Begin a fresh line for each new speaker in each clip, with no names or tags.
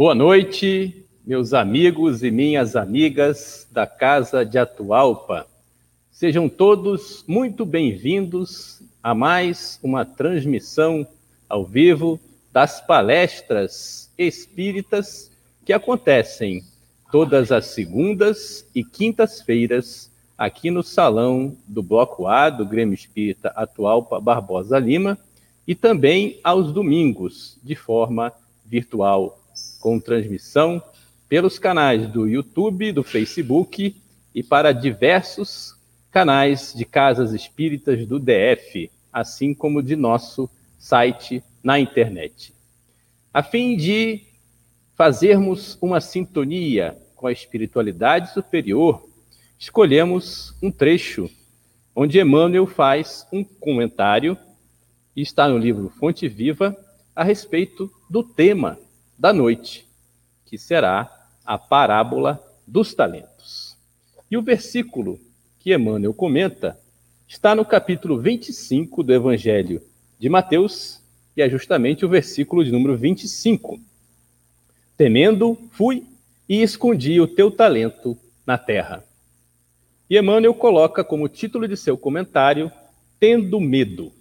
Boa noite, meus amigos e minhas amigas da Casa de Atualpa. Sejam todos muito bem-vindos a mais uma transmissão ao vivo das palestras espíritas que acontecem todas as segundas e quintas-feiras aqui no salão do Bloco A do Grêmio Espírita Atualpa Barbosa Lima e também aos domingos de forma virtual com transmissão pelos canais do YouTube, do Facebook e para diversos canais de casas espíritas do DF, assim como de nosso site na internet. A fim de fazermos uma sintonia com a espiritualidade superior, escolhemos um trecho onde Emmanuel faz um comentário, e está no livro Fonte Viva, a respeito do tema da noite, que será a parábola dos talentos. E o versículo que Emmanuel comenta está no capítulo 25 do Evangelho de Mateus, e é justamente o versículo de número 25. Temendo, fui e escondi o teu talento na terra. E Emmanuel coloca como título de seu comentário, Tendo Medo.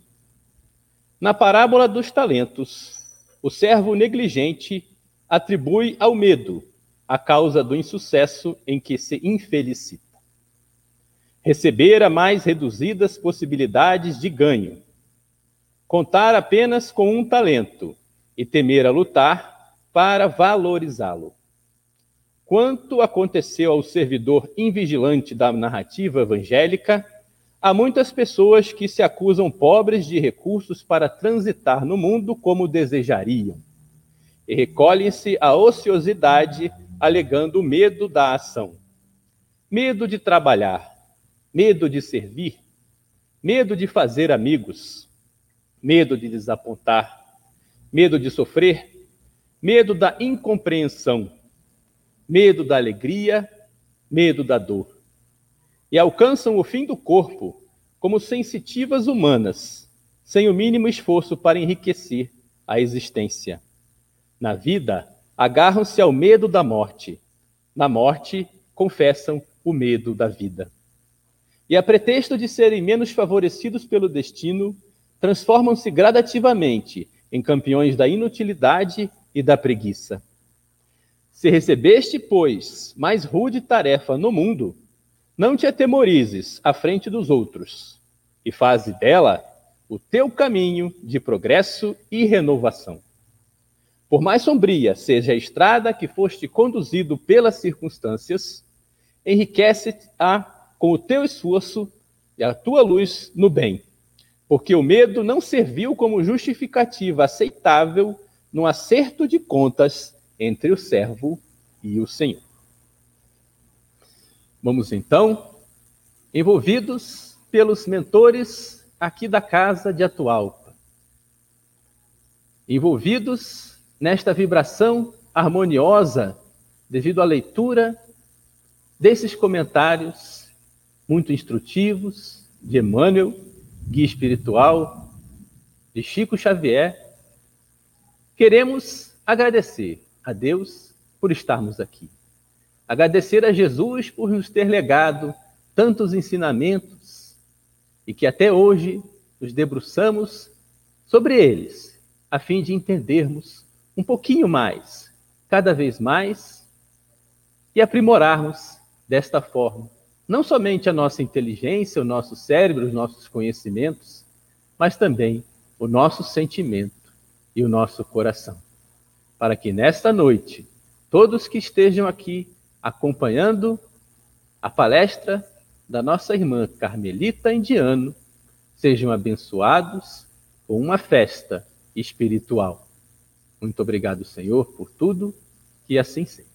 Na parábola dos talentos, o servo negligente atribui ao medo a causa do insucesso em que se infelicita. Receber a mais reduzidas possibilidades de ganho. Contar apenas com um talento e temer a lutar para valorizá-lo. Quanto aconteceu ao servidor invigilante da narrativa evangélica, há muitas pessoas que se acusam pobres de recursos para transitar no mundo como desejariam e recolhem-se à ociosidade, alegando medo da ação. Medo de trabalhar, medo de servir, medo de fazer amigos, medo de desapontar, medo de sofrer, medo da incompreensão, medo da alegria, medo da dor. E alcançam o fim do corpo como sensitivas humanas, sem o mínimo esforço para enriquecer a existência. Na vida, agarram-se ao medo da morte. Na morte, confessam o medo da vida. E a pretexto de serem menos favorecidos pelo destino, transformam-se gradativamente em campeões da inutilidade e da preguiça. Se recebeste, pois, mais rude tarefa no mundo, não te atemorizes à frente dos outros, e faze dela o teu caminho de progresso e renovação. Por mais sombria seja a estrada que foste conduzido pelas circunstâncias, enriquece-a com o teu esforço e a tua luz no bem, porque o medo não serviu como justificativa aceitável no acerto de contas entre o servo e o Senhor. Vamos então, envolvidos pelos mentores aqui da casa de Atualpa, envolvidos nesta vibração harmoniosa devido à leitura desses comentários muito instrutivos de Emmanuel, guia espiritual, de Chico Xavier. Queremos agradecer a Deus por estarmos aqui. Agradecer a Jesus por nos ter legado tantos ensinamentos e que até hoje nos debruçamos sobre eles, a fim de entendermos um pouquinho mais, cada vez mais, e aprimorarmos desta forma não somente a nossa inteligência, o nosso cérebro, os nossos conhecimentos, mas também o nosso sentimento e o nosso coração. Para que nesta noite, todos que estejam aqui acompanhando a palestra da nossa irmã Carmelita Indiano sejam abençoados com uma festa espiritual. Muito obrigado, Senhor, por tudo, que assim seja.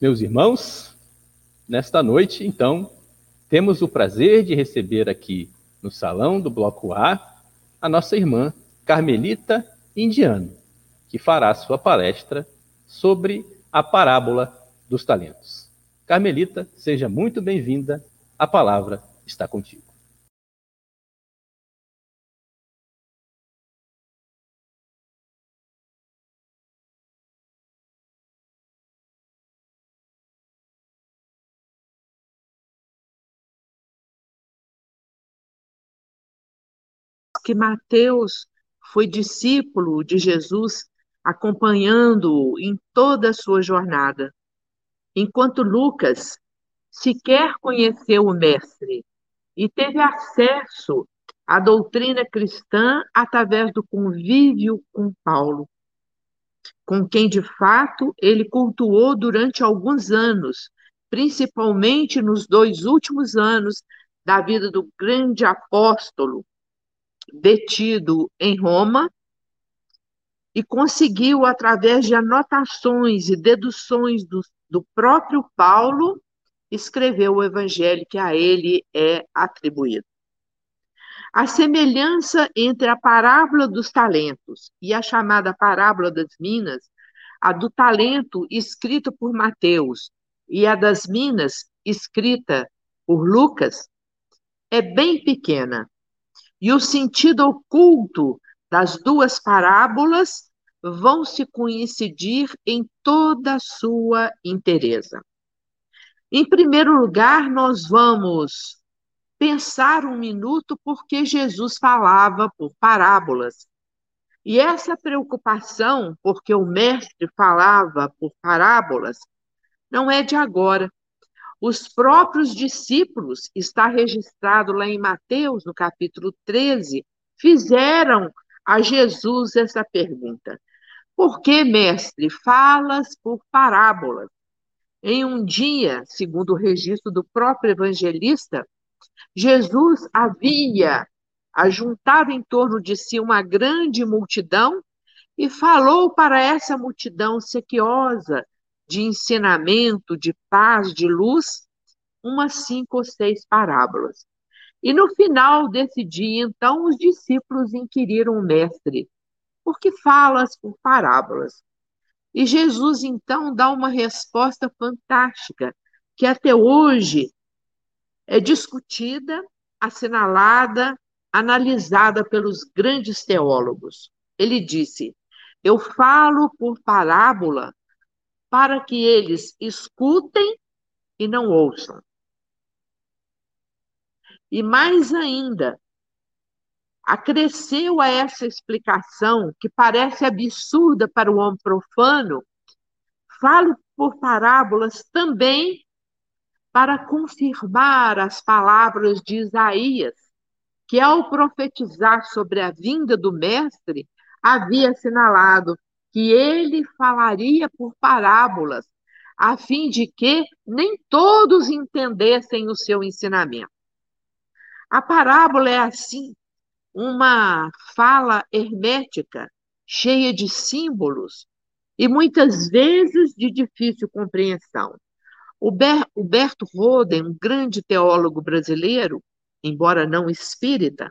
Meus irmãos, nesta noite, então, temos o prazer de receber aqui no salão do Bloco A a nossa irmã Carmelita Indiano, que fará sua palestra sobre a parábola dos talentos. Carmelita, seja muito bem-vinda. A palavra está contigo.
Que Mateus foi discípulo de Jesus, acompanhando-o em toda a sua jornada, enquanto Lucas sequer conheceu o Mestre e teve acesso à doutrina cristã através do convívio com Paulo, com quem de fato ele cultuou durante alguns anos, principalmente nos dois últimos anos da vida do grande apóstolo, detido em Roma, e conseguiu, através de anotações e deduções do, do próprio Paulo, escrever o evangelho que a ele é atribuído. A semelhança entre a parábola dos talentos e a chamada parábola das minas, a do talento escrita por Mateus e a das minas escrita por Lucas, é bem pequena. E o sentido oculto das duas parábolas vão se coincidir em toda a sua inteireza. Em primeiro lugar, nós vamos pensar um minuto porque Jesus falava por parábolas. E essa preocupação, porque o mestre falava por parábolas, não é de agora. Os próprios discípulos, está registrado lá em Mateus, no capítulo 13, fizeram a Jesus essa pergunta: Por que, mestre, falas por parábolas? Em um dia, segundo o registro do próprio evangelista, Jesus havia ajuntado em torno de si uma grande multidão e falou para essa multidão sequiosa de ensinamento, de paz, de luz, umas cinco ou seis parábolas. E no final desse dia, então, os discípulos inquiriram o mestre: por que falas por parábolas? E Jesus, então, dá uma resposta fantástica, que até hoje é discutida, assinalada, analisada pelos grandes teólogos. Ele disse: Eu falo por parábola para que eles escutem e não ouçam. E mais ainda, acresceu a essa explicação, que parece absurda para o homem profano, falo por parábolas também para confirmar as palavras de Isaías, que ao profetizar sobre a vinda do Mestre, havia assinalado que ele falaria por parábolas, a fim de que nem todos entendessem o seu ensinamento. A parábola é assim uma fala hermética, cheia de símbolos e muitas vezes de difícil compreensão. O Berto Roden, um grande teólogo brasileiro, embora não espírita,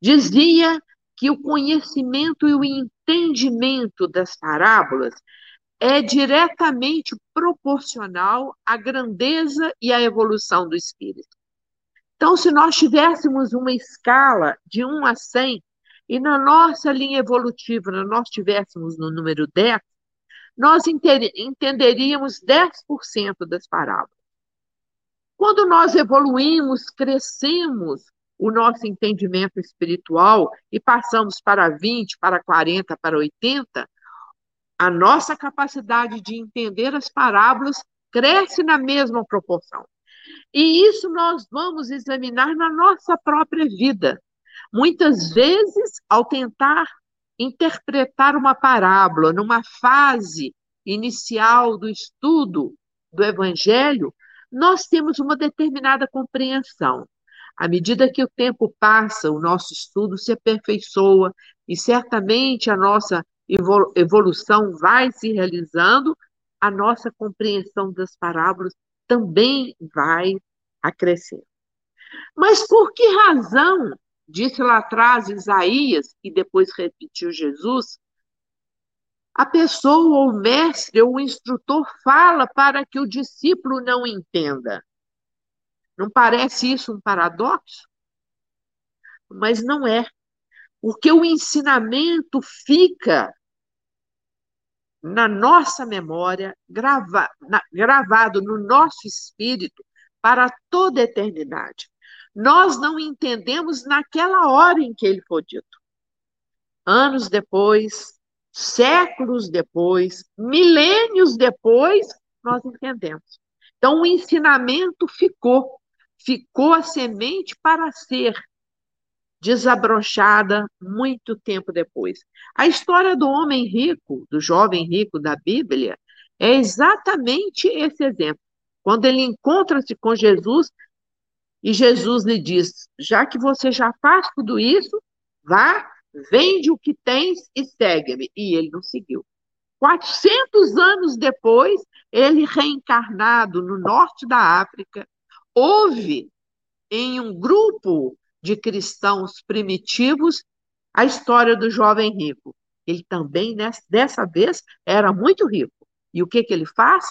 dizia que o conhecimento e o entendimento das parábolas é diretamente proporcional à grandeza e à evolução do espírito. Então, se nós tivéssemos uma escala de 1 a 100, e na nossa linha evolutiva nós estivéssemos no número 10, nós entenderíamos 10% das parábolas. Quando nós evoluímos, crescemos o nosso entendimento espiritual e passamos para 20, para 40, para 80, a nossa capacidade de entender as parábolas cresce na mesma proporção. E isso nós vamos examinar na nossa própria vida. Muitas vezes, ao tentar interpretar uma parábola numa fase inicial do estudo do Evangelho, nós temos uma determinada compreensão. À medida que o tempo passa, o nosso estudo se aperfeiçoa e certamente a nossa evolução vai se realizando, a nossa compreensão das parábolas também vai acrescer. Mas por que razão, disse lá atrás Isaías e depois repetiu Jesus, a pessoa ou o mestre ou o instrutor fala para que o discípulo não entenda? Não parece isso um paradoxo? Mas não é. Porque o ensinamento fica na nossa memória, grava, na, gravado no nosso espírito para toda a eternidade. nós não entendemos naquela hora em que ele foi dito. Anos depois, séculos depois, milênios depois, nós entendemos. Então, o ensinamento ficou, ficou a semente para ser desabrochada muito tempo depois. A história do homem rico, do jovem rico da Bíblia, é exatamente esse exemplo. Quando ele encontra-se com Jesus e Jesus lhe diz: Já que você já faz tudo isso, vá, vende o que tens e segue-me. E ele não seguiu. 400 anos depois, ele reencarnado no norte da África, houve em um grupo de cristãos primitivos a história do jovem rico. Ele também, dessa vez, era muito rico. E o que, que ele faz?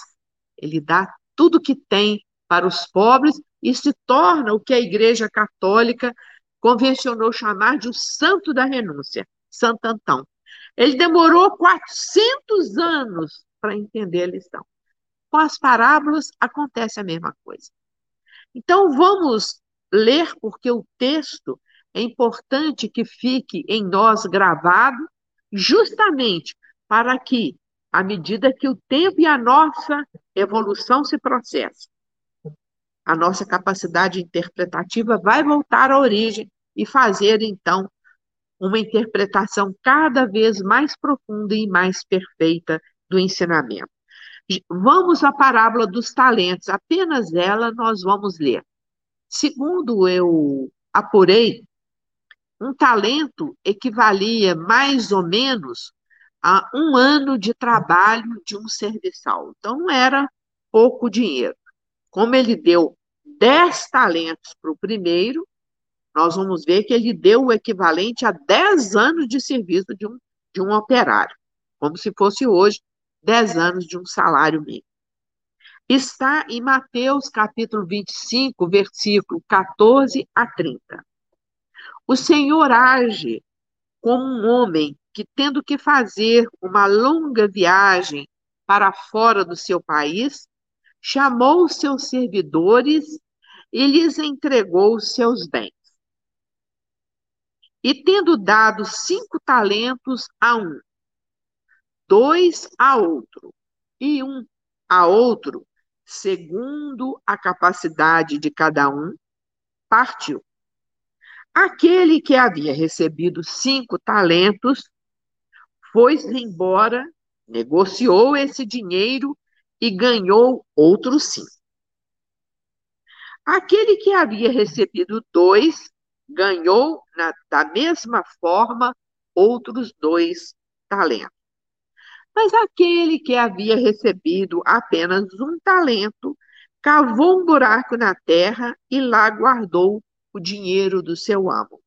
Ele dá tudo que tem para os pobres e se torna o que a Igreja Católica convencionou chamar de o santo da renúncia, Santo Antão. Ele demorou 400 anos para entender a lição. Com as parábolas acontece a mesma coisa. Então vamos ler, porque o texto é importante que fique em nós gravado, justamente para que, à medida que o tempo e a nossa evolução se processam, a nossa capacidade interpretativa vai voltar à origem e fazer, então, uma interpretação cada vez mais profunda e mais perfeita do ensinamento. Vamos à parábola dos talentos, apenas ela nós vamos ler. Segundo eu apurei, um talento equivalia mais ou menos a um ano de trabalho de um serviçal. Então, não era pouco dinheiro. Como ele deu 10 talentos para o primeiro, nós vamos ver que ele deu o equivalente a 10 anos de serviço de um, de um operário, como se fosse hoje 10 anos de um salário mínimo está em Mateus capítulo 25, versículo 14 a 30. O Senhor age como um homem que, tendo que fazer uma longa viagem para fora do seu país, chamou seus servidores e lhes entregou seus bens. E tendo dado cinco talentos a um, dois a outro e um a outro, segundo a capacidade de cada um, partiu. Aquele que havia recebido cinco talentos foi-se embora, negociou esse dinheiro e ganhou outros cinco. Aquele que havia recebido dois ganhou, na, da mesma forma, outros dois talentos. Mas aquele que havia recebido apenas um talento cavou um buraco na terra e lá guardou o dinheiro do seu amo.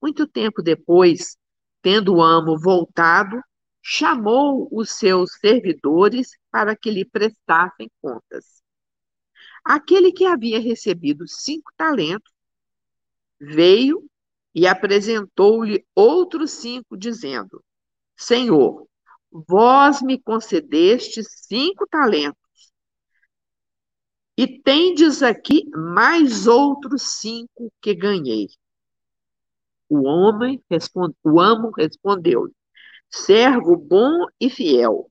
Muito tempo depois, tendo o amo voltado, chamou os seus servidores para que lhe prestassem contas. Aquele que havia recebido cinco talentos veio e apresentou-lhe outros cinco, dizendo: Senhor, Vós me concedeste cinco talentos, e tendes aqui mais outros cinco que ganhei. O homem responde, o amo respondeu-lhe: Servo bom e fiel,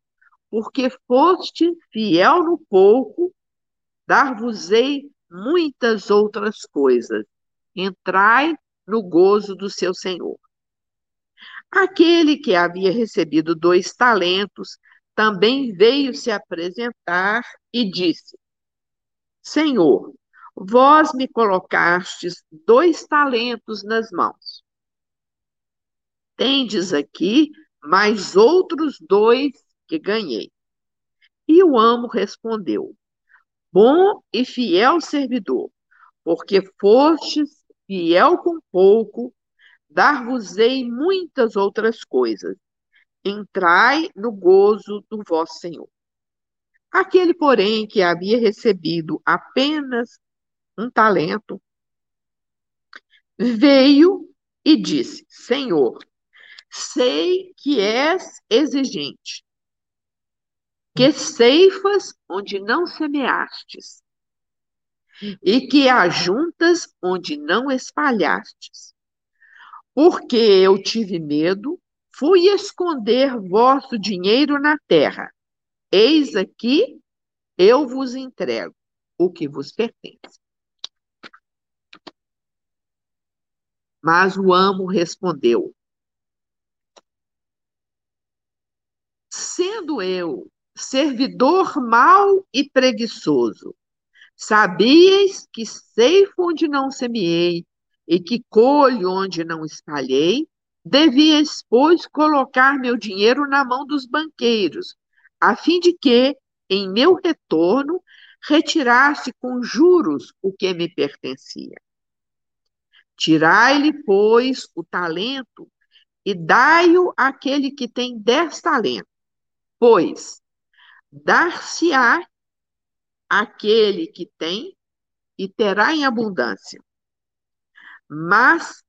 porque foste fiel no pouco, dar-vos-ei muitas outras coisas. Entrai no gozo do seu Senhor. Aquele que havia recebido dois talentos também veio se apresentar e disse: Senhor, vós me colocastes dois talentos nas mãos. Tendes aqui mais outros dois que ganhei. E o amo respondeu: Bom e fiel servidor, porque fostes fiel com pouco, dar-vos-ei muitas outras coisas. Entrai no gozo do vosso Senhor. Aquele, porém, que havia recebido apenas um talento, veio e disse: Senhor, sei que és exigente, que ceifas onde não semeastes, e que ajuntas onde não espalhastes. Porque eu tive medo, fui esconder vosso dinheiro na terra. Eis aqui, eu vos entrego o que vos pertence. Mas o amo respondeu: Sendo eu servidor mau e preguiçoso, sabíeis que ceifo onde não semeei e que colho onde não espalhei, devíeis, pois, colocar meu dinheiro na mão dos banqueiros, a fim de que, em meu retorno, retirasse com juros o que me pertencia. Tirai-lhe, pois, o talento e dai-o àquele que tem dez talentos, pois dar-se-á aquele que tem e terá em abundância. Mas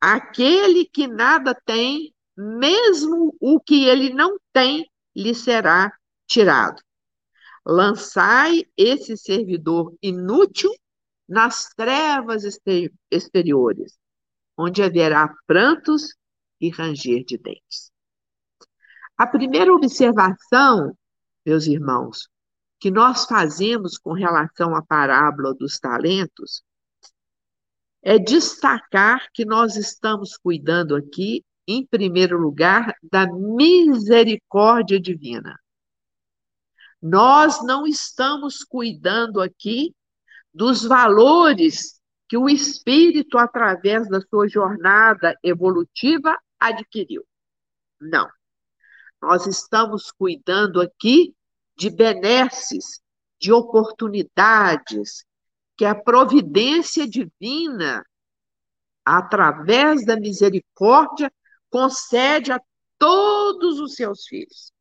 aquele que nada tem, mesmo o que ele não tem, lhe será tirado. Lançai esse servidor inútil nas trevas exteriores, onde haverá prantos e ranger de dentes. A primeira observação, meus irmãos, que nós fazemos com relação à parábola dos talentos é destacar que nós estamos cuidando aqui, em primeiro lugar, da misericórdia divina. Nós não estamos cuidando aqui dos valores que o espírito, através da sua jornada evolutiva, adquiriu. Não. Nós estamos cuidando aqui de benesses, de oportunidades que a providência divina, através da misericórdia, concede a todos os seus filhos.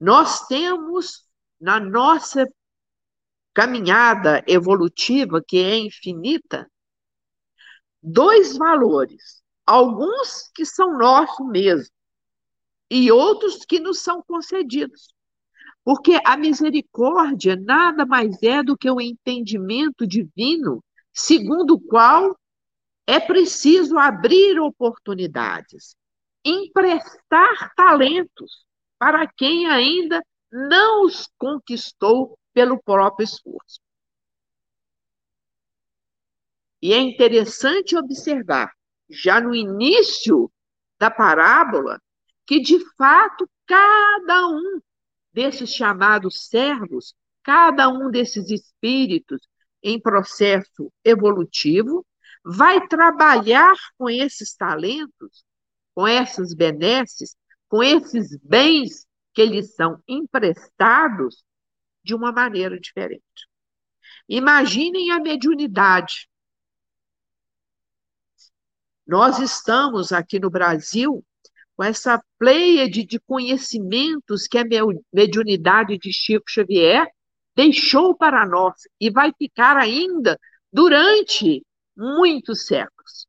Nós temos na nossa caminhada evolutiva, que é infinita, dois valores. Alguns que são nossos mesmo, e outros que nos são concedidos. Porque a misericórdia nada mais é do que o entendimento divino, segundo o qual é preciso abrir oportunidades, emprestar talentos para quem ainda não os conquistou pelo próprio esforço. E é interessante observar, já no início da parábola, que de fato cada um desses chamados servos, cada um desses espíritos em processo evolutivo, vai trabalhar com esses talentos, com essas benesses, com esses bens que lhes são emprestados de uma maneira diferente. Imaginem a mediunidade. Nós estamos aqui no Brasil com essa pleiade de conhecimentos que a mediunidade de Chico Xavier deixou para nós e vai ficar ainda durante muitos séculos.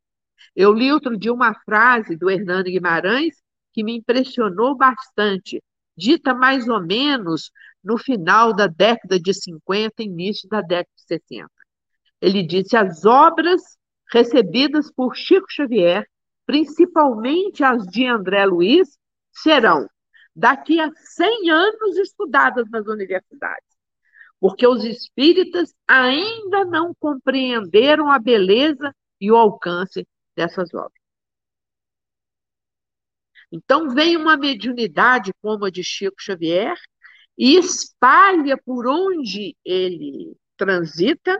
Eu li outro dia uma frase do Hernando Guimarães que me impressionou bastante, dita mais ou menos no final da década de 50, início da década de 60. Ele disse: as obras recebidas por Chico Xavier principalmente as de André Luiz, serão daqui a 100 anos estudadas nas universidades, porque os espíritas ainda não compreenderam a beleza e o alcance dessas obras. Então, vem uma mediunidade como a de Chico Xavier e espalha por onde ele transita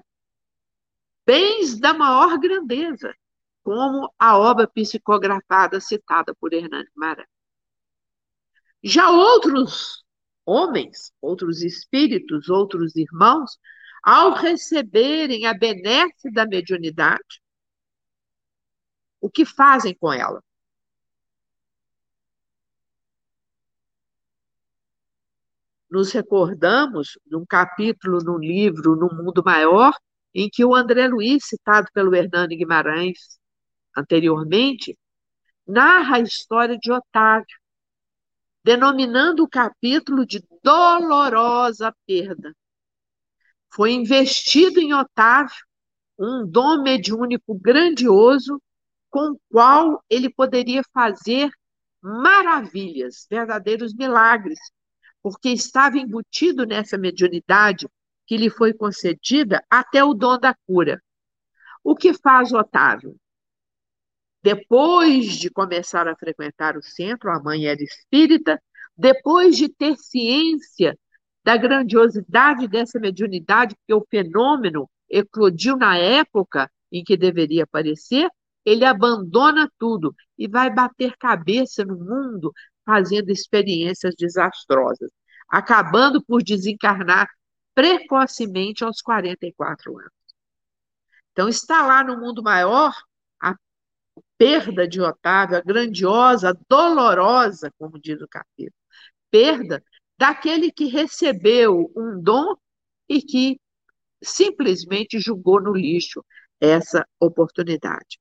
bens da maior grandeza, como a obra psicografada citada por Hernani Guimarães. Já outros homens, outros espíritos, outros irmãos, ao receberem a benesse da mediunidade, o que fazem com ela? Nos recordamos de um capítulo no livro No Mundo Maior, em que o André Luiz, citado pelo Hernani Guimarães, anteriormente, narra a história de Otávio, denominando o capítulo de dolorosa perda. foi investido em Otávio um dom mediúnico grandioso com o qual ele poderia fazer maravilhas, verdadeiros milagres, porque estava embutido nessa mediunidade que lhe foi concedida até o dom da cura. O que faz Otávio? Depois de começar a frequentar o centro, a mãe era espírita, depois de ter ciência da grandiosidade dessa mediunidade, que o fenômeno eclodiu na época em que deveria aparecer, ele abandona tudo e vai bater cabeça no mundo fazendo experiências desastrosas, acabando por desencarnar precocemente aos 44 anos. Então, está lá no mundo maior perda de Otávio, a grandiosa, dolorosa, como diz o capítulo, perda daquele que recebeu um dom e que simplesmente jogou no lixo essa oportunidade.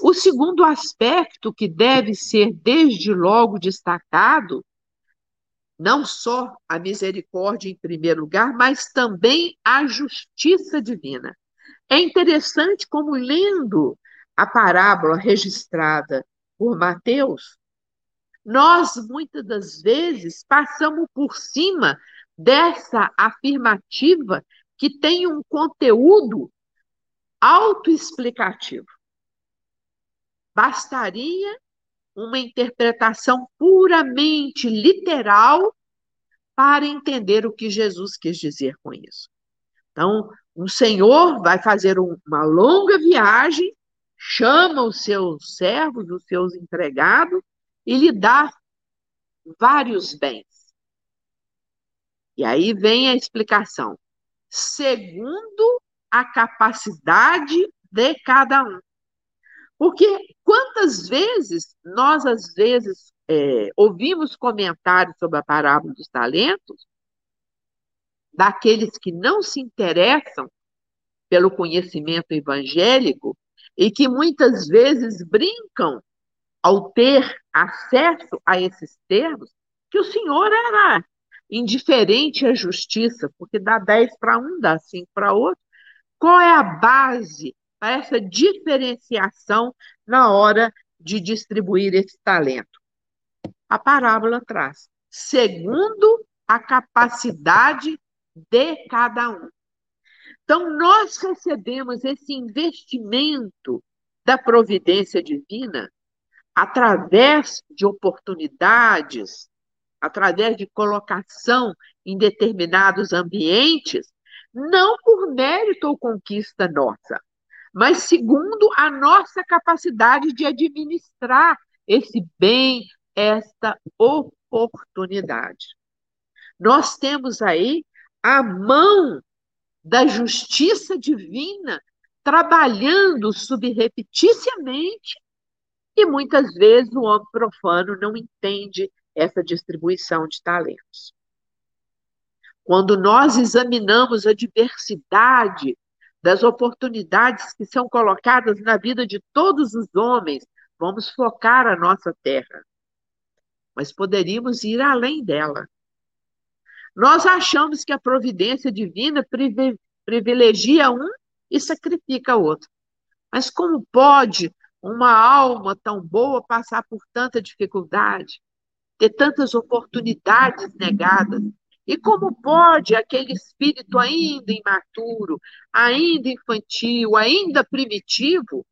O segundo aspecto que deve ser desde logo destacado, não só a misericórdia em primeiro lugar, mas também a justiça divina. É interessante como, lendo a parábola registrada por Mateus, nós muitas das vezes passamos por cima dessa afirmativa que tem um conteúdo autoexplicativo. Bastaria uma interpretação puramente literal para entender o que Jesus quis dizer com isso. Então, um senhor vai fazer uma longa viagem, chama os seus servos, os seus empregados, e lhe dá vários bens. E aí vem a explicação. Segundo a capacidade de cada um. Porque quantas vezes nós, às vezes, é, ouvimos comentários sobre a parábola dos talentos daqueles que não se interessam pelo conhecimento evangélico e que muitas vezes brincam ao ter acesso a esses termos, que o Senhor era indiferente à justiça, porque dá 10 para um, dá 5 para outro. Qual é a base para essa diferenciação na hora de distribuir esse talento? A parábola traz, segundo a capacidade de cada um. Então, nós recebemos esse investimento da providência divina através de oportunidades, através de colocação em determinados ambientes, não por mérito ou conquista nossa, mas segundo a nossa capacidade de administrar esse bem, esta oportunidade. Nós temos aí a mão da justiça divina trabalhando subrepeticiamente e muitas vezes o homem profano não entende essa distribuição de talentos. Quando nós examinamos a diversidade das oportunidades que são colocadas na vida de todos os homens, vamos focar a nossa terra. Mas poderíamos ir além dela. Nós achamos que a providência divina privilegia um e sacrifica outro. Mas como pode uma alma tão boa passar por tanta dificuldade? ter tantas oportunidades negadas. E como pode aquele espírito ainda imaturo, ainda infantil, ainda primitivo,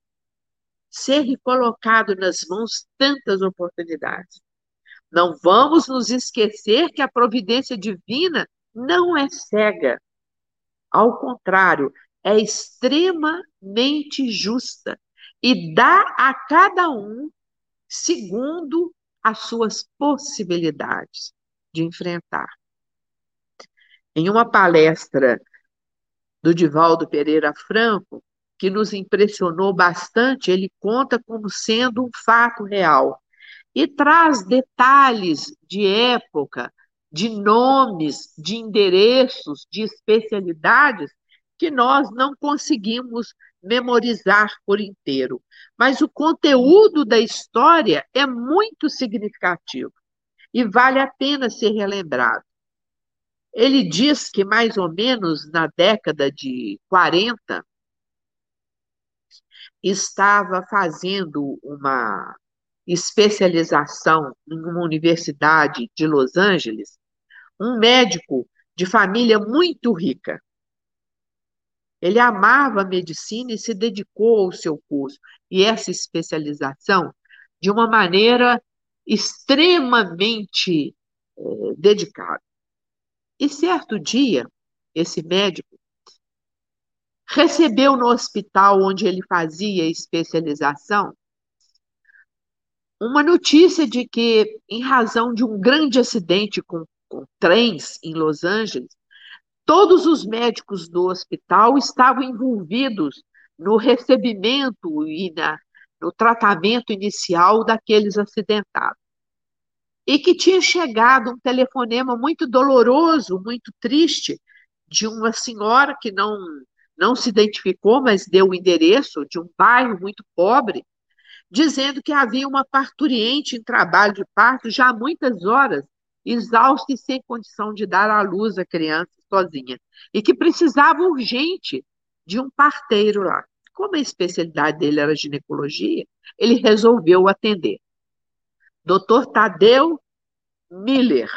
ser colocado nas mãos tantas oportunidades? Não vamos nos esquecer que a providência divina não é cega. Ao contrário, é extremamente justa e dá a cada um segundo as suas possibilidades de enfrentar. Em uma palestra do Divaldo Pereira Franco, que nos impressionou bastante, ele conta como sendo um fato real e traz detalhes de época, de nomes, de endereços, de especialidades que nós não conseguimos memorizar por inteiro. Mas o conteúdo da história é muito significativo e vale a pena ser relembrado. Ele diz que mais ou menos na década de 40 estava fazendo uma especialização em uma universidade de Los Angeles, um médico de família muito rica. Ele amava a medicina e se dedicou ao seu curso e essa especialização de uma maneira extremamente é, dedicada. E certo dia, esse médico recebeu no hospital onde ele fazia especialização uma notícia de que, em razão de um grande acidente com, com trens em Los Angeles, todos os médicos do hospital estavam envolvidos no recebimento e na, no tratamento inicial daqueles acidentados. E que tinha chegado um telefonema muito doloroso, muito triste, de uma senhora que não, não se identificou, mas deu o endereço de um bairro muito pobre, dizendo que havia uma parturiente em trabalho de parto já há muitas horas, exausta e sem condição de dar à luz a criança sozinha, e que precisava urgente de um parteiro lá. Como a especialidade dele era ginecologia, ele resolveu atender. Doutor Tadeu Miller.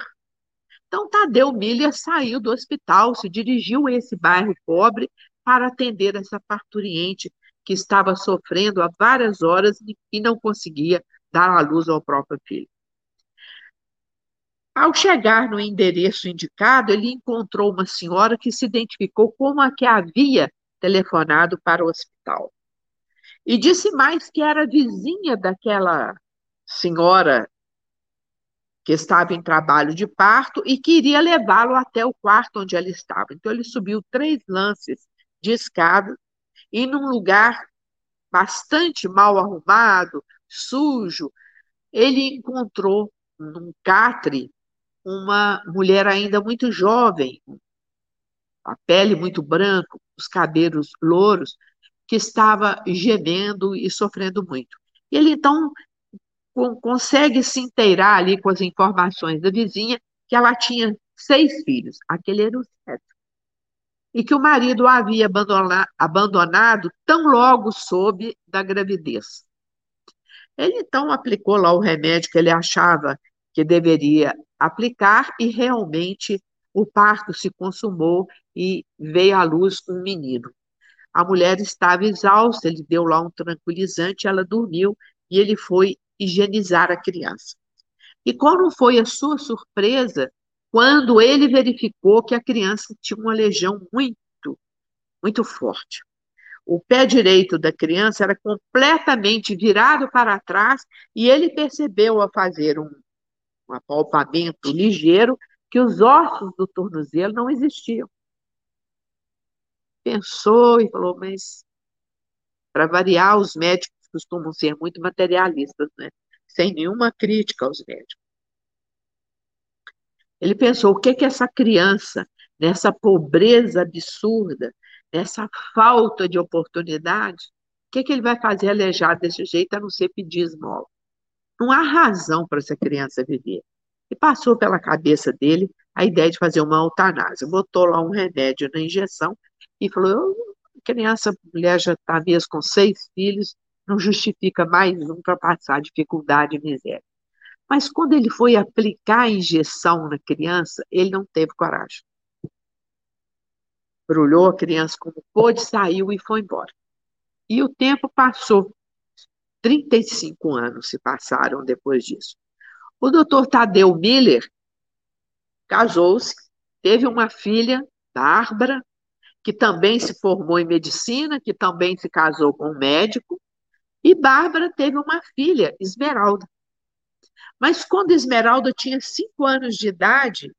Então, Tadeu Miller saiu do hospital, se dirigiu a esse bairro pobre para atender essa parturiente que estava sofrendo há várias horas e não conseguia dar à luz ao próprio filho. Ao chegar no endereço indicado, ele encontrou uma senhora que se identificou como a que havia telefonado para o hospital. E disse mais que era vizinha daquela senhora que estava em trabalho de parto e queria levá-lo até o quarto onde ela estava. Então, ele subiu três lances de escada e num lugar bastante mal arrumado, sujo, ele encontrou num catre uma mulher ainda muito jovem, a pele muito branca, os cabelos louros, que estava gemendo e sofrendo muito. Ele então consegue se inteirar ali com as informações da vizinha que ela tinha seis filhos, aquele era o sétimo, e que o marido havia abandonado tão logo soube da gravidez. Ele então aplicou lá o remédio que ele achava que deveria aplicar e realmente o parto se consumou e veio à luz um menino. A mulher estava exausta, ele deu lá um tranquilizante, ela dormiu e ele foi higienizar a criança. E qual não foi a sua surpresa quando ele verificou que a criança tinha uma legião muito, muito forte. O pé direito da criança era completamente virado para trás e ele percebeu ao fazer um, um apalpamento ligeiro que os ossos do tornozelo não existiam. Pensou e falou, mas para variar, os médicos costumam ser muito materialistas, né? sem nenhuma crítica aos médicos. Ele pensou: o que que essa criança, nessa pobreza absurda, nessa falta de oportunidade, o que, que ele vai fazer aleijado desse jeito a não ser pedir esmola? Não há razão para essa criança viver. E passou pela cabeça dele a ideia de fazer uma eutanásia. Botou lá um remédio na injeção e falou: criança, mulher já está mesmo com seis filhos, não justifica mais um para passar dificuldade e miséria. Mas quando ele foi aplicar a injeção na criança, ele não teve coragem. Brulhou a criança como pôde, saiu e foi embora. E o tempo passou. 35 anos se passaram depois disso. O doutor Tadeu Miller casou-se, teve uma filha, Bárbara, que também se formou em medicina, que também se casou com um médico, e Bárbara teve uma filha, Esmeralda. Mas quando Esmeralda tinha cinco anos de idade,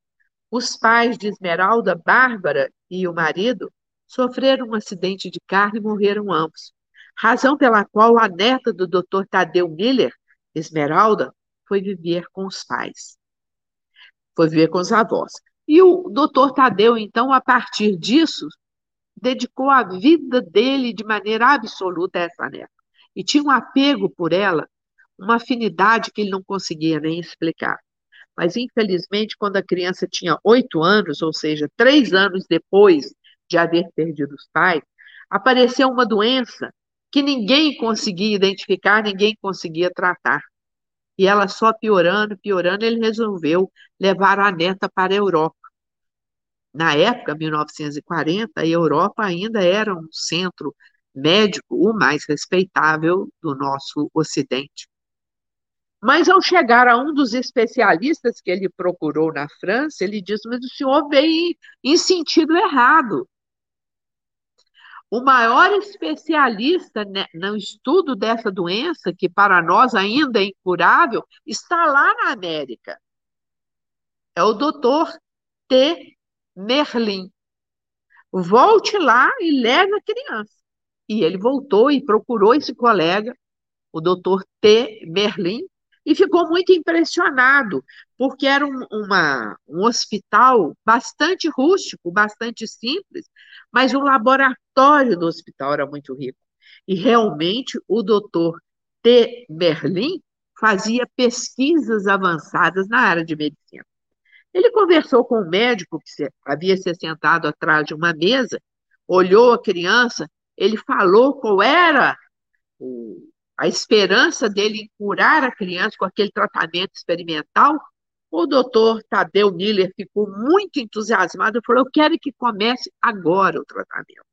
os pais de Esmeralda, Bárbara e o marido, sofreram um acidente de carro e morreram ambos. Razão pela qual a neta do Dr. Tadeu Miller, Esmeralda, foi viver com os pais. Foi viver com os avós. E o doutor Tadeu, então, a partir disso, dedicou a vida dele de maneira absoluta a essa neta. E tinha um apego por ela, uma afinidade que ele não conseguia nem explicar. Mas, infelizmente, quando a criança tinha oito anos, ou seja, três anos depois de haver perdido os pais, apareceu uma doença que ninguém conseguia identificar, ninguém conseguia tratar. E ela só piorando, piorando, ele resolveu levar a neta para a Europa. Na época, 1940, a Europa ainda era um centro médico o mais respeitável do nosso Ocidente. Mas ao chegar a um dos especialistas que ele procurou na França, ele disse: Mas o senhor veio em sentido errado. O maior especialista no estudo dessa doença, que para nós ainda é incurável, está lá na América. É o doutor T. Merlin. Volte lá e leve a criança. E ele voltou e procurou esse colega, o doutor T. Merlin, e ficou muito impressionado, porque era um, uma, um hospital bastante rústico, bastante simples, mas o laboratório do hospital era muito rico. E realmente o doutor T. Merlin fazia pesquisas avançadas na área de medicina. Ele conversou com um médico que havia se sentado atrás de uma mesa, olhou a criança, ele falou qual era o, a esperança dele em curar a criança com aquele tratamento experimental, o doutor Tadeu Miller ficou muito entusiasmado e falou: Eu quero que comece agora o tratamento.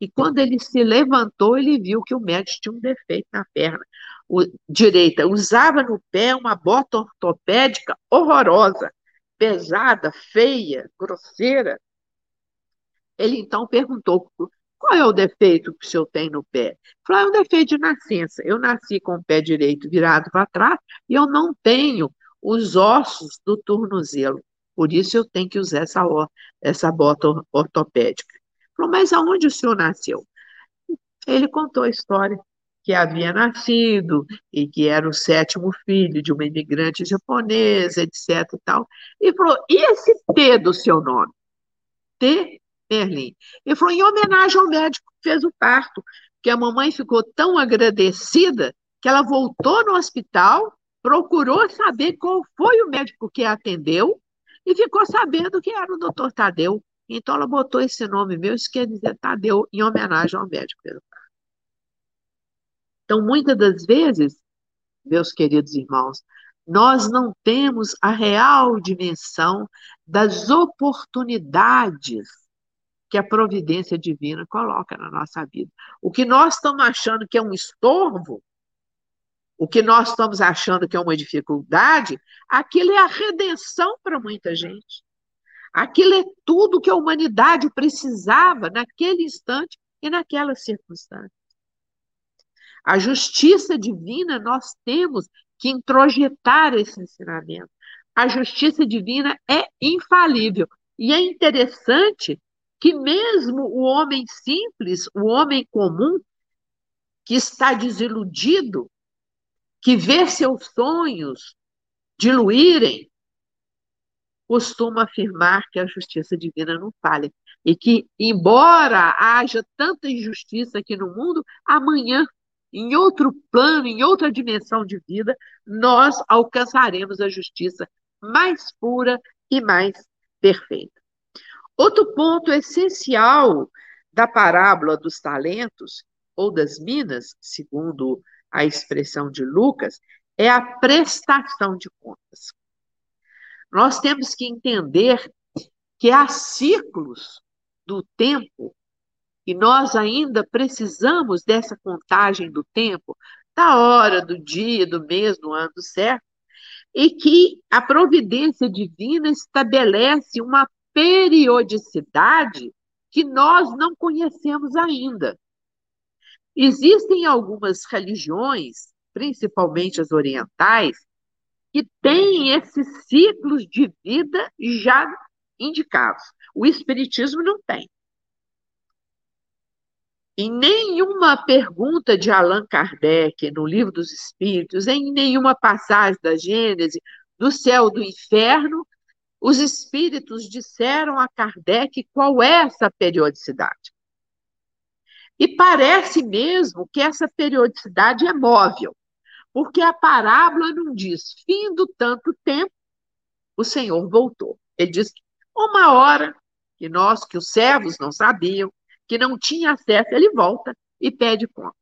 E quando ele se levantou, ele viu que o médico tinha um defeito na perna o, direita. Usava no pé uma bota ortopédica horrorosa, pesada, feia, grosseira. Ele então perguntou qual é o defeito que o senhor tem no pé? Falou, é um defeito de nascença. Eu nasci com o pé direito virado para trás e eu não tenho os ossos do tornozelo. Por isso eu tenho que usar essa, essa bota ortopédica. Falou, mas aonde o senhor nasceu? Ele contou a história que havia nascido e que era o sétimo filho de uma imigrante japonesa, etc. E, tal. e falou: e esse T do seu nome? T Merlin. Ele falou, em homenagem ao médico que fez o parto, que a mamãe ficou tão agradecida que ela voltou no hospital, procurou saber qual foi o médico que a atendeu e ficou sabendo que era o doutor Tadeu. Então ela botou esse nome meu, isso quer dizer Tadeu, em homenagem ao médico. Então, muitas das vezes, meus queridos irmãos, nós não temos a real dimensão das oportunidades que a providência divina coloca na nossa vida. O que nós estamos achando que é um estorvo, o que nós estamos achando que é uma dificuldade, aquilo é a redenção para muita gente. Aquilo é tudo que a humanidade precisava naquele instante e naquela circunstância. A justiça divina, nós temos que introjetar esse ensinamento. A justiça divina é infalível. E é interessante que mesmo o homem simples, o homem comum, que está desiludido, que vê seus sonhos diluírem, costuma afirmar que a justiça divina não falha. E que, embora haja tanta injustiça aqui no mundo, amanhã, em outro plano, em outra dimensão de vida, nós alcançaremos a justiça mais pura e mais perfeita. Outro ponto essencial da parábola dos talentos ou das minas, segundo a expressão de Lucas, é a prestação de contas. Nós temos que entender que há ciclos do tempo e nós ainda precisamos dessa contagem do tempo, da hora, do dia, do mês, do ano, certo? E que a providência divina estabelece uma periodicidade que nós não conhecemos ainda. Existem algumas religiões, principalmente as orientais, que têm esses ciclos de vida já indicados. O Espiritismo não tem. Em nenhuma pergunta de Allan Kardec no Livro dos Espíritos, em nenhuma passagem da Gênese, do céu do inferno, os espíritos disseram a Kardec qual é essa periodicidade. E parece mesmo que essa periodicidade é móvel, porque a parábola não diz fim do tanto tempo o Senhor voltou. Ele que uma hora que nós, que os servos não sabiam, que não tinha acesso, ele volta e pede contas.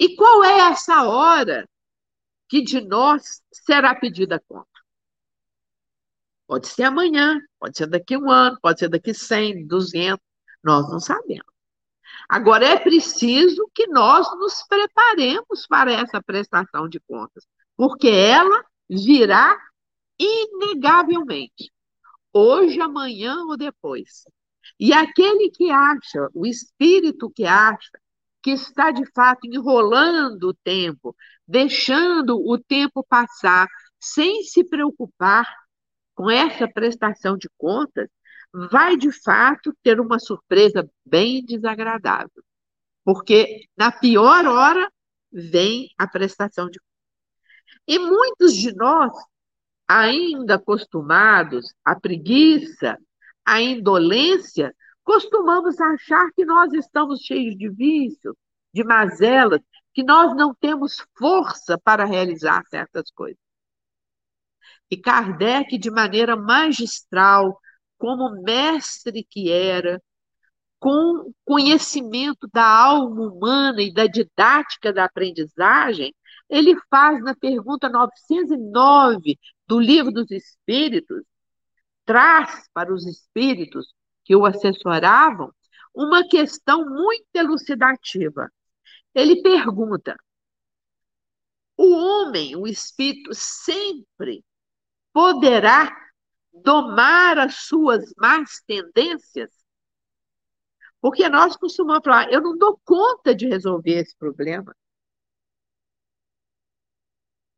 E qual é essa hora que de nós será pedida conta? Pode ser amanhã, pode ser daqui a um ano, pode ser daqui 100, 200, nós não sabemos. Agora, é preciso que nós nos preparemos para essa prestação de contas, porque ela virá inegavelmente, hoje, amanhã ou depois. E aquele que acha, o espírito que acha, que está de fato enrolando o tempo, deixando o tempo passar, sem se preocupar com essa prestação de contas, vai de fato ter uma surpresa bem desagradável. Porque na pior hora vem a prestação de contas. E muitos de nós, ainda acostumados à preguiça, à indolência, costumamos achar que nós estamos cheios de vícios, de mazelas, que nós não temos força para realizar certas coisas. E Kardec, de maneira magistral, como mestre que era, com conhecimento da alma humana e da didática da aprendizagem, ele faz na pergunta 909 do Livro dos Espíritos, traz para os espíritos que o assessoravam uma questão muito elucidativa. Ele pergunta: o homem, o espírito, sempre poderá domar as suas más tendências? Porque nós costumamos falar, eu não dou conta de resolver esse problema.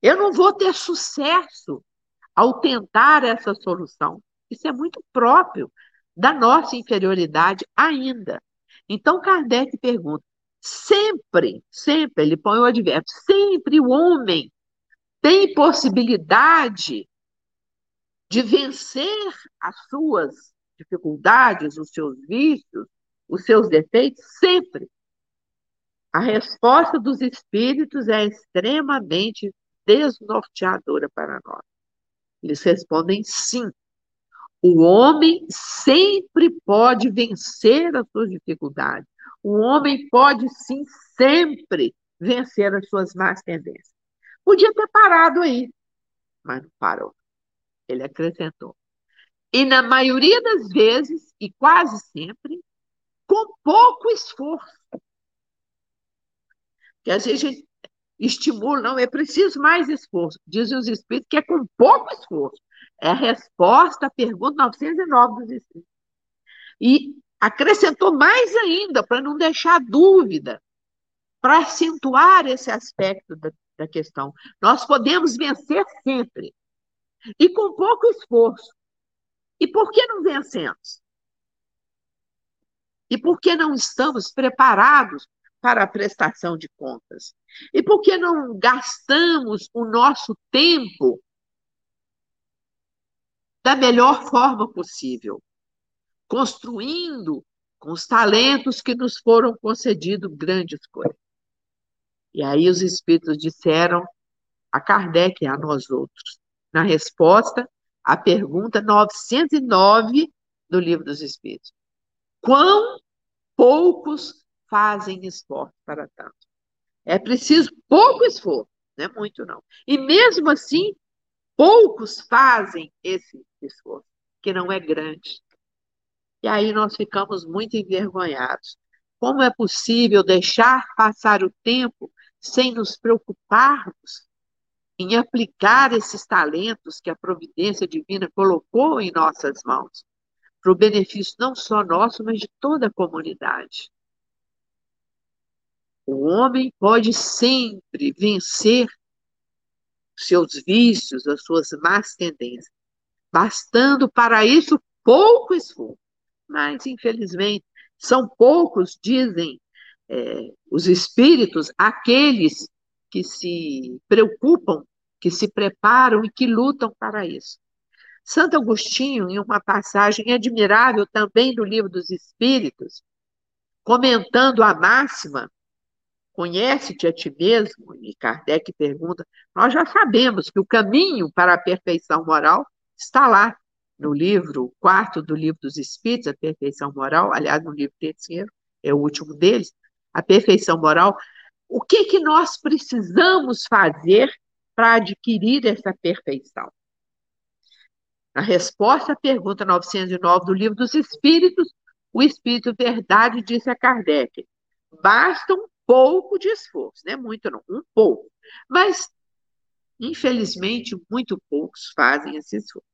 Eu não vou ter sucesso ao tentar essa solução. Isso é muito próprio da nossa inferioridade ainda. Então, Kardec pergunta: sempre, sempre, ele põe o advérbio, sempre o homem tem possibilidade de vencer as suas dificuldades, os seus vícios, os seus defeitos, sempre. A resposta dos espíritos é extremamente desnorteadora para nós. Eles respondem sim. O homem sempre pode vencer as suas dificuldades. O homem pode sim sempre vencer as suas más tendências. Podia ter parado aí, mas não parou. Ele acrescentou. E na maioria das vezes, e quase sempre, com pouco esforço. Que às vezes a gente estimula, não, é preciso mais esforço. Dizem os espíritos que é com pouco esforço. É a resposta à pergunta 909 dos espíritos. E acrescentou mais ainda, para não deixar dúvida, para acentuar esse aspecto da, da questão. Nós podemos vencer sempre e com pouco esforço. E por que não vencemos? E por que não estamos preparados para a prestação de contas? E por que não gastamos o nosso tempo da melhor forma possível, construindo com os talentos que nos foram concedidos grandes coisas? E aí os espíritos disseram a Kardec e a nós outros: na resposta à pergunta 909 do Livro dos Espíritos. Quão poucos fazem esforço para tanto? É preciso pouco esforço, não é muito não. E mesmo assim, poucos fazem esse esforço, que não é grande. E aí nós ficamos muito envergonhados. Como é possível deixar passar o tempo sem nos preocuparmos em aplicar esses talentos que a providência divina colocou em nossas mãos, para o benefício não só nosso, mas de toda a comunidade. O homem pode sempre vencer seus vícios, as suas más tendências, bastando para isso pouco esforço. Mas, infelizmente, são poucos, dizem é, os espíritos, aqueles que se preocupam, que se preparam e que lutam para isso. Santo Agostinho, em uma passagem admirável também do Livro dos Espíritos, comentando a máxima Conhece-te a ti mesmo? E Kardec pergunta. Nós já sabemos que o caminho para a perfeição moral está lá, no livro quarto do Livro dos Espíritos, a perfeição moral, aliás, no livro terceiro, é o último deles, a perfeição moral. O que, que nós precisamos fazer para adquirir essa perfeição? Na resposta à pergunta 909 do Livro dos Espíritos, o Espírito Verdade disse a Kardec: basta um pouco de esforço, não é muito não, um pouco. Mas, infelizmente, muito poucos fazem esse esforço.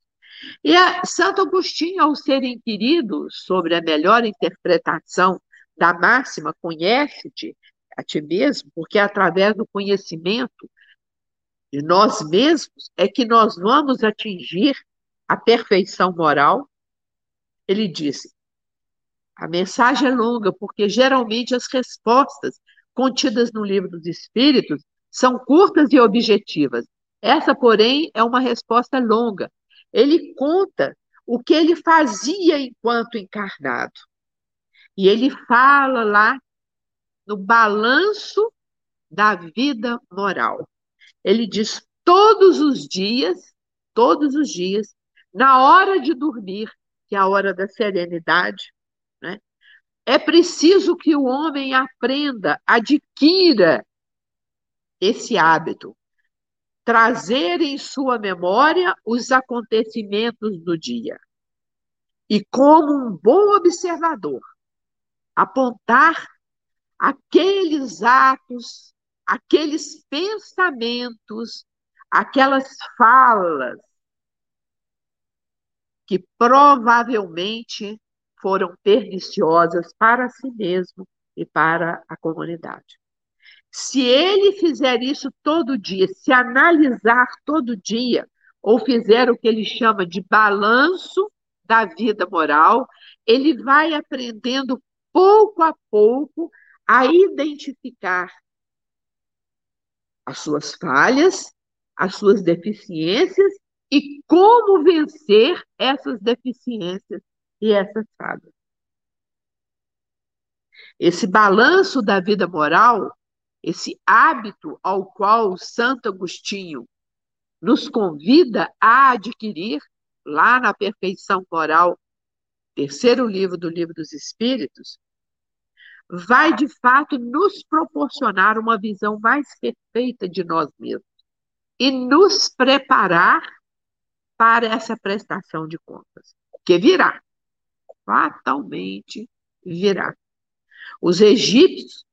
E a Santo Agostinho, ao ser inquirido sobre a melhor interpretação da máxima, conhece-te a ti mesmo, porque através do conhecimento de nós mesmos é que nós vamos atingir a perfeição moral. Ele disse: a mensagem é longa, porque geralmente as respostas contidas no livro dos Espíritos são curtas e objetivas. Essa, porém, é uma resposta longa. Ele conta o que ele fazia enquanto encarnado. E ele fala lá no balanço da vida moral. Ele diz todos os dias, todos os dias, na hora de dormir, que é a hora da serenidade, né? É preciso que o homem aprenda, adquira esse hábito, trazer em sua memória os acontecimentos do dia. E, como um bom observador, apontar aqueles atos, aqueles pensamentos, aquelas falas que provavelmente foram perniciosas para si mesmo e para a comunidade. Se ele fizer isso todo dia, se analisar todo dia, ou fizer o que ele chama de balanço da vida moral, ele vai aprendendo pouco a pouco a identificar as suas falhas, as suas deficiências e como vencer essas deficiências e essas falhas. Esse balanço da vida moral, esse hábito ao qual Santo Agostinho nos convida a adquirir, lá na Perfeição Moral, terceiro livro do Livro dos Espíritos, vai de fato nos proporcionar uma visão mais perfeita de nós mesmos e nos preparar para essa prestação de contas, que virá, fatalmente virá. Os egípcios,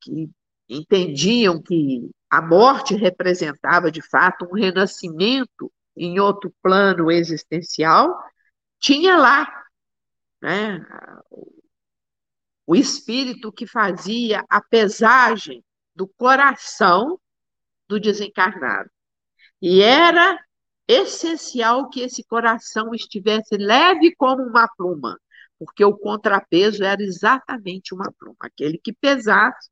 que entendiam que a morte representava de fato um renascimento em outro plano existencial, tinha lá né, o espírito que fazia a pesagem do coração do desencarnado. E era essencial que esse coração estivesse leve como uma pluma, porque o contrapeso era exatamente uma pluma. Aquele que pesasse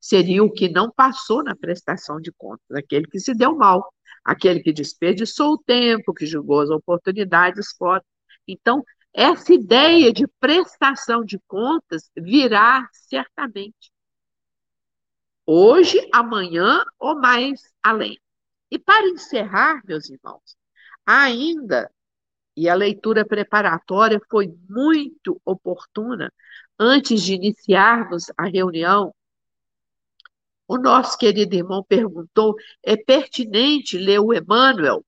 seria o que não passou na prestação de contas, aquele que se deu mal, aquele que desperdiçou o tempo, que julgou as oportunidades fora. Então, essa ideia de prestação de contas virá certamente. Hoje, amanhã ou mais além. E para encerrar, meus irmãos, ainda, e a leitura preparatória foi muito oportuna, antes de iniciarmos a reunião, o nosso querido irmão perguntou: é pertinente ler o Emmanuel?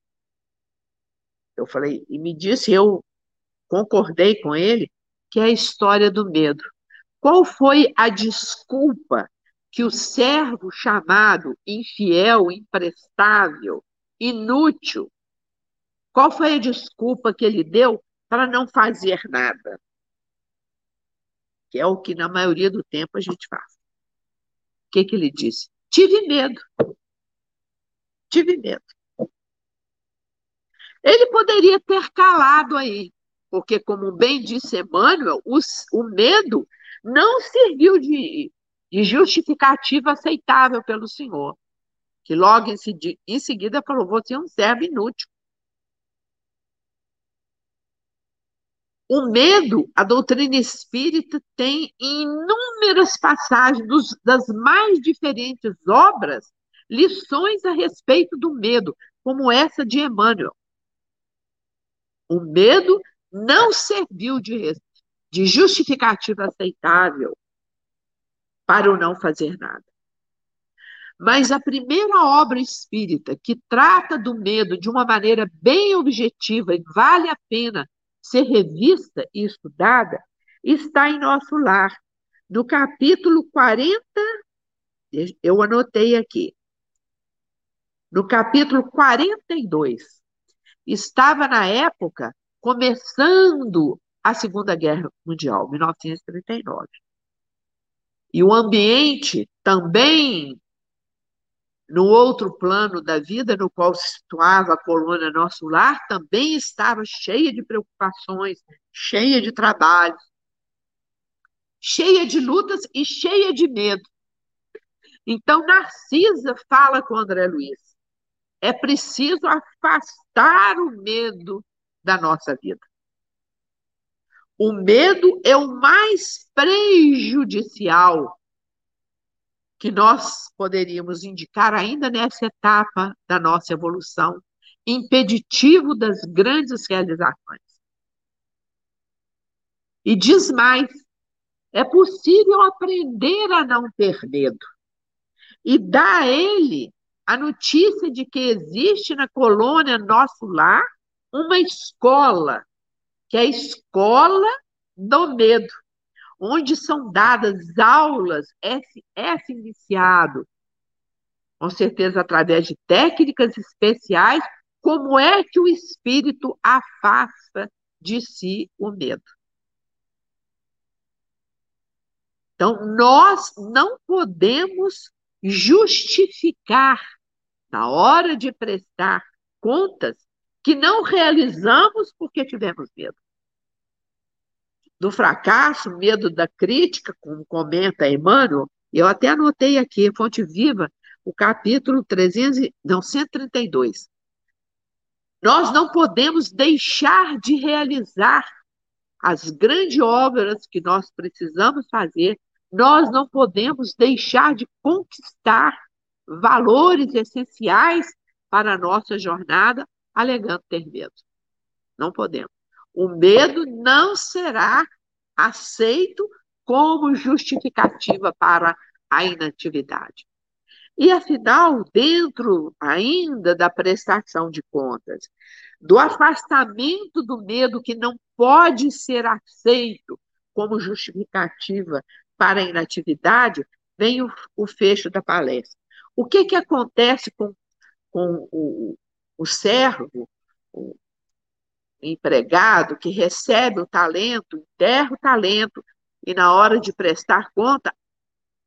Eu falei, e me disse, eu concordei com ele, que é a história do medo. Qual foi a desculpa que o servo chamado infiel, imprestável, inútil, qual foi a desculpa que ele deu para não fazer nada? Que é o que na maioria do tempo a gente faz. O que, que ele disse? Tive medo. Tive medo. Ele poderia ter calado aí, porque, como bem disse Emmanuel, o, medo não serviu de de justificativa aceitável pelo Senhor, que logo em, em seguida falou: você é um servo inútil. O medo, a doutrina espírita tem inúmeras passagens dos, das mais diferentes obras lições a respeito do medo, como essa de Emmanuel. O medo não serviu de, de justificativa aceitável para o não fazer nada. Mas a primeira obra espírita que trata do medo de uma maneira bem objetiva e vale a pena ser revista e estudada está em nosso lar, no capítulo 40, eu anotei aqui, no capítulo 42. Estava na época começando a Segunda Guerra Mundial, 1939. E o ambiente também no outro plano da vida, no qual se situava a colônia Nosso Lar, também estava cheia de preocupações, cheia de trabalhos, cheia de lutas e cheia de medo. Então, Narcisa fala com André Luiz: é preciso afastar o medo da nossa vida. O medo é o mais prejudicial que nós poderíamos indicar ainda nessa etapa da nossa evolução, impeditivo das grandes realizações. E diz mais: é possível aprender a não ter medo e dar a ele a notícia de que existe na colônia Nosso Lar uma escola, que é a escola do medo onde são dadas aulas, esse, esse iniciado, com certeza através de técnicas especiais, como é que o espírito afasta de si o medo. Então, nós não podemos justificar, na hora de prestar contas, que não realizamos porque tivemos medo. Do fracasso, medo da crítica, como comenta Emmanuel, eu até anotei aqui, Fonte Viva, o capítulo 300, não, 132. Nós não podemos deixar de realizar as grandes obras que nós precisamos fazer, nós não podemos deixar de conquistar valores essenciais para a nossa jornada, alegando ter medo. Não podemos. O medo não será aceito como justificativa para a inatividade. E, afinal, dentro ainda da prestação de contas, do afastamento do medo que não pode ser aceito como justificativa para a inatividade, vem o, o fecho da palestra. O que, que acontece com, com o, o servo, o, empregado que recebe o talento, enterra o talento e na hora de prestar conta,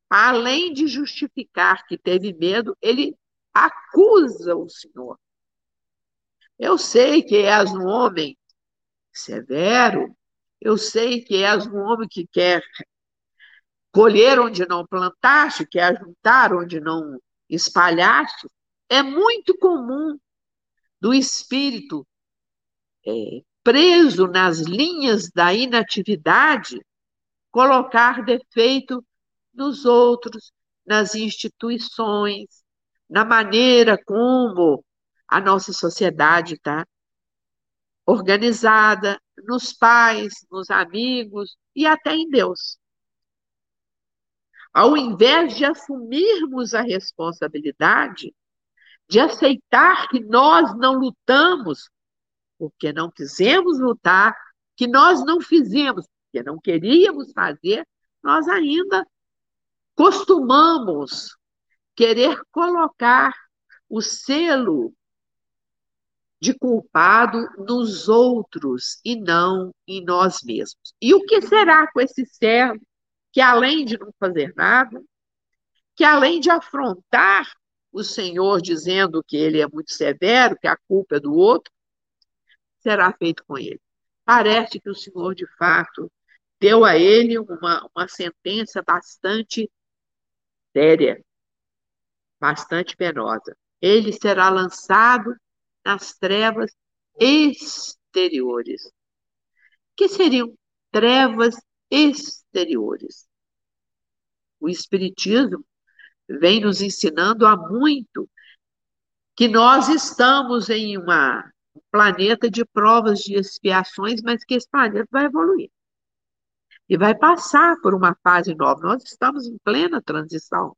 além de justificar que teve medo, ele acusa o Senhor. Eu sei que és um homem severo, eu sei que és um homem que quer colher onde não plantaste, quer juntar onde não espalhaste. É muito comum do espírito é, preso nas linhas da inatividade, colocar defeito nos outros, nas instituições, na maneira como a nossa sociedade está organizada, nos pais, nos amigos e até em Deus. Ao invés de assumirmos a responsabilidade, de aceitar que nós não lutamos porque não quisemos lutar, que nós não fizemos, porque não queríamos fazer, nós ainda costumamos querer colocar o selo de culpado nos outros e não em nós mesmos. E o que será com esse servo que, além de não fazer nada, que além de afrontar o Senhor dizendo que ele é muito severo, que a culpa é do outro, será feito com ele. Parece que o Senhor, de fato, deu a ele uma, uma sentença bastante séria, bastante penosa. Ele será lançado nas trevas exteriores. que seriam trevas exteriores? O Espiritismo vem nos ensinando há muito que nós estamos em uma, um planeta de provas, de expiações, mas que esse planeta vai evoluir. E vai passar por uma fase nova. Nós estamos em plena transição.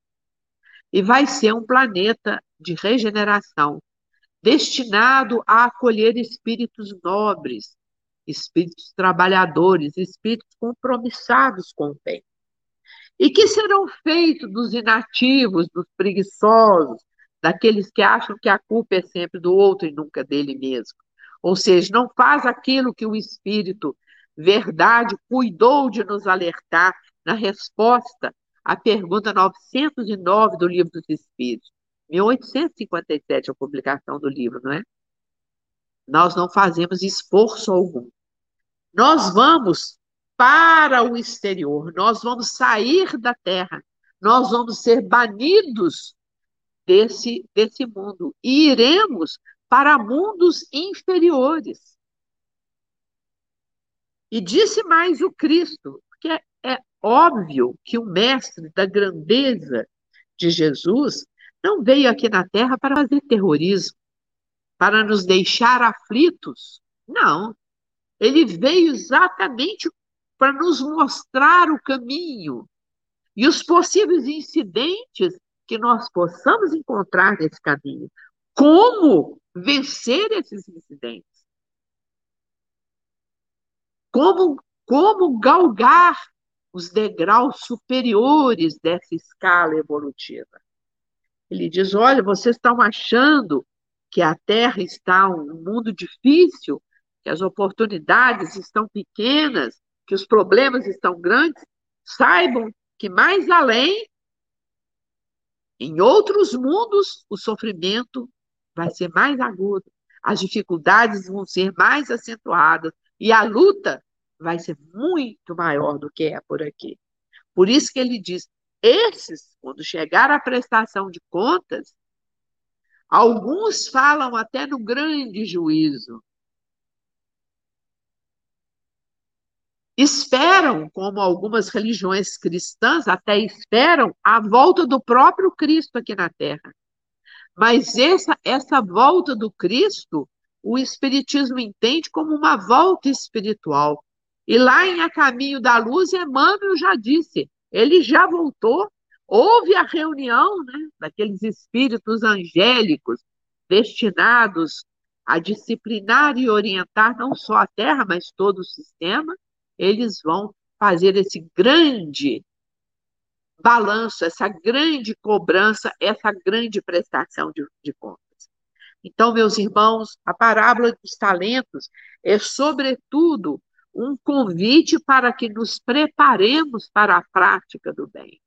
E vai ser um planeta de regeneração, destinado a acolher espíritos nobres, espíritos trabalhadores, espíritos compromissados com o bem. E que serão feitos dos inativos, dos preguiçosos, daqueles que acham que a culpa é sempre do outro e nunca dele mesmo. Ou seja, não faz aquilo que o Espírito, verdade, cuidou de nos alertar na resposta à pergunta 909 do Livro dos Espíritos. 1857 a publicação do livro, não é? Nós não fazemos esforço algum. Nós vamos para o exterior, nós vamos sair da terra, nós vamos ser banidos desse, desse mundo e iremos para mundos inferiores. E disse mais o Cristo, porque é, é óbvio que o mestre da grandeza de Jesus não veio aqui na Terra para fazer terrorismo, para nos deixar aflitos. Não. Ele veio exatamente para nos mostrar o caminho e os possíveis incidentes que nós possamos encontrar nesse caminho. Como vencer esses incidentes? Como, como galgar os degraus superiores dessa escala evolutiva? Ele diz: olha, vocês estão achando que a Terra está um mundo difícil, que as oportunidades estão pequenas, que os problemas estão grandes. Saibam que mais além, em outros mundos, o sofrimento vai ser mais agudo, as dificuldades vão ser mais acentuadas e a luta vai ser muito maior do que é por aqui. Por isso que ele diz: esses, quando chegar à prestação de contas, alguns falam até no grande juízo. Esperam, como algumas religiões cristãs até esperam, a volta do próprio Cristo aqui na Terra. Mas essa, essa volta do Cristo, o Espiritismo entende como uma volta espiritual. E lá em A Caminho da Luz, Emmanuel já disse: ele já voltou. Houve a reunião né, daqueles espíritos angélicos destinados a disciplinar e orientar não só a Terra, mas todo o sistema. Eles vão fazer esse grande balanço, essa grande cobrança, essa grande prestação de, de contas. Então, meus irmãos, a parábola dos talentos é, sobretudo, um convite para que nos preparemos para a prática do bem,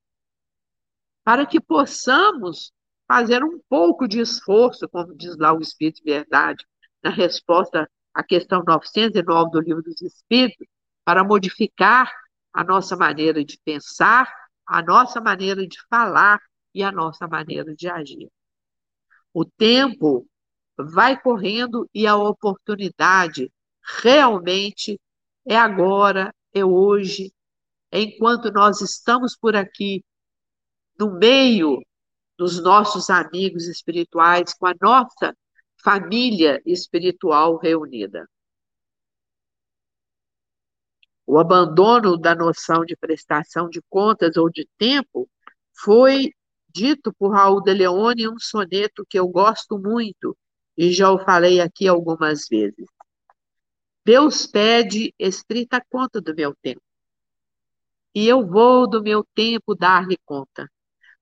para que possamos fazer um pouco de esforço, como diz lá o Espírito de Verdade, na resposta à questão 909 do Livro dos Espíritos, para modificar a nossa maneira de pensar, a nossa maneira de falar e a nossa maneira de agir. O tempo vai correndo e a oportunidade realmente é agora, é hoje, é enquanto nós estamos por aqui, no meio dos nossos amigos espirituais, com a nossa família espiritual reunida. O abandono da noção de prestação de contas ou de tempo foi dito por Raul de Leone em um soneto que eu gosto muito e já o falei aqui algumas vezes. Deus pede estrita conta do meu tempo. E eu vou do meu tempo dar-lhe conta.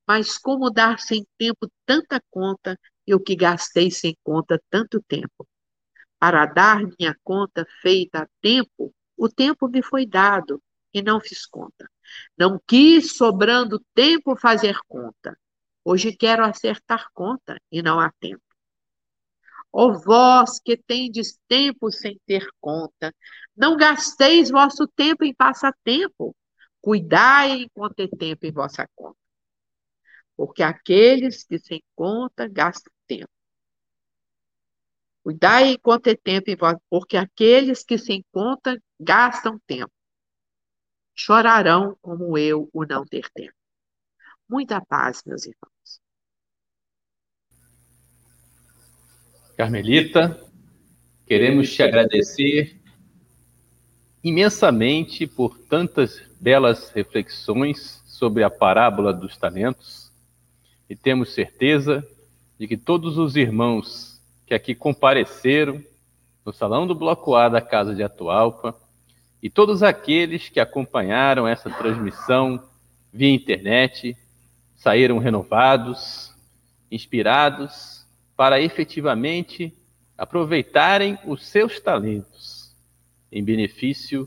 Mas como dar sem tempo tanta conta, eu que gastei sem conta tanto tempo? Para dar minha conta feita a tempo, o tempo me foi dado e não fiz conta. Não quis, sobrando tempo, fazer conta. Hoje quero acertar conta e não há tempo. Ó vós que tendes tempo sem ter conta, não gasteis vosso tempo em passatempo, cuidai enquanto ter tempo em vossa conta. Porque aqueles que sem conta gastam tempo. Cuidai enquanto ter tempo porque aqueles que sem conta gastam tempo. Chorarão como eu o não ter tempo. Muita paz, meus irmãos.
Carmelita, queremos te agradecer imensamente por tantas belas reflexões sobre a parábola dos talentos e temos certeza de que todos os irmãos que aqui compareceram no salão do Bloco A da Casa de Atualpa e todos aqueles que acompanharam essa transmissão via internet saíram renovados, inspirados para efetivamente aproveitarem os seus talentos em benefício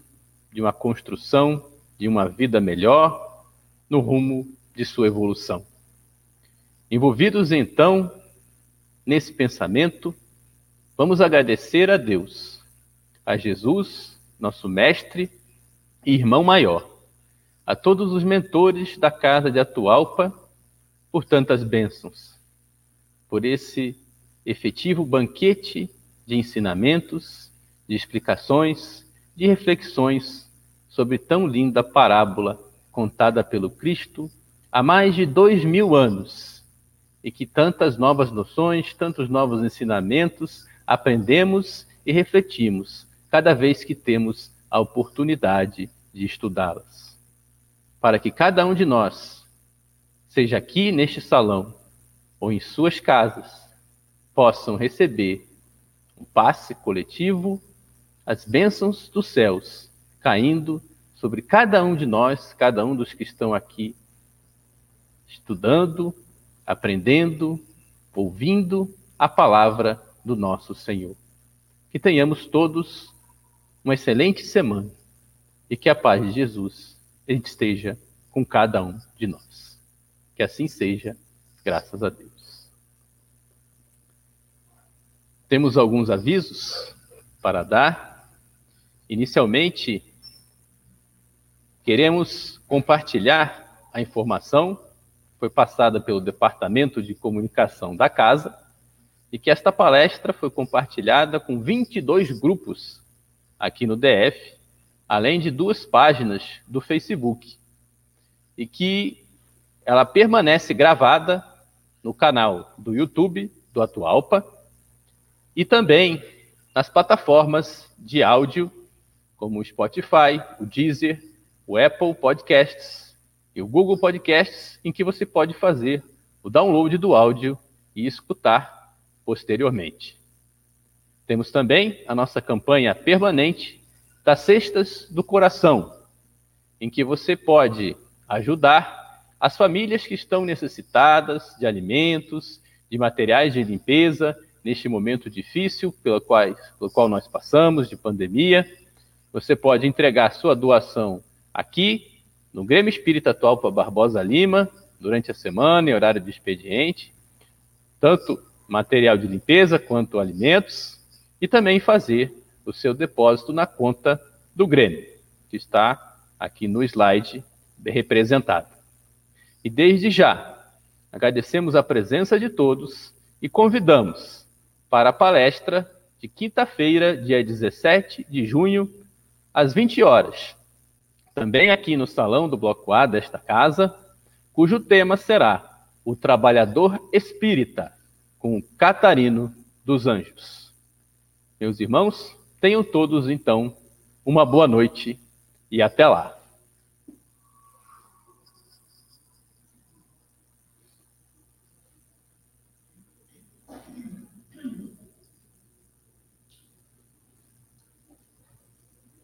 de uma construção de uma vida melhor no rumo de sua evolução. Envolvidos então nesse pensamento, vamos agradecer a Deus, a Jesus, nosso mestre e irmão maior, a todos os mentores da casa de Atualpa por tantas bênçãos, por esse efetivo banquete de ensinamentos, de explicações, de reflexões sobre tão linda parábola contada pelo Cristo há mais de dois mil anos e que tantas novas noções, tantos novos ensinamentos aprendemos e refletimos cada vez que temos a oportunidade de estudá-las. Para que cada um de nós seja aqui neste salão ou em suas casas, possam receber um passe coletivo, as bênçãos dos céus caindo sobre cada um de nós, cada um dos que estão aqui estudando, aprendendo, ouvindo a palavra do nosso Senhor. Que tenhamos todos uma excelente semana e que a paz de Jesus esteja com cada um de nós. Que assim seja, graças a Deus. Temos alguns avisos para dar. Inicialmente, queremos compartilhar a informação foi passada pelo Departamento de Comunicação da Casa e que esta palestra foi compartilhada com 22 grupos aqui no DF, além de duas páginas do Facebook, e que ela permanece gravada no canal do YouTube do Atualpa e também nas plataformas de áudio como o Spotify, o Deezer, o Apple Podcasts e o Google Podcasts, em que você pode fazer o download do áudio e escutar posteriormente. Temos também a nossa campanha permanente das Cestas do Coração, em que você pode ajudar as famílias que estão necessitadas de alimentos, de materiais de limpeza, neste momento difícil pelo qual, pelo qual nós passamos, de pandemia. Você pode entregar sua doação aqui, no Grêmio Espírita Atual Barbosa Lima, durante a semana, em horário de expediente, tanto material de limpeza quanto alimentos, e também fazer o seu depósito na conta do Grêmio, que está aqui no slide representado. E desde já, agradecemos a presença de todos e convidamos para a palestra de quinta-feira, dia 17 de junho, às 20 horas, também aqui no salão do Bloco A desta casa, cujo tema será O Trabalhador Espírita, com Catarino dos Anjos. Meus irmãos, tenham todos então uma boa noite e até lá.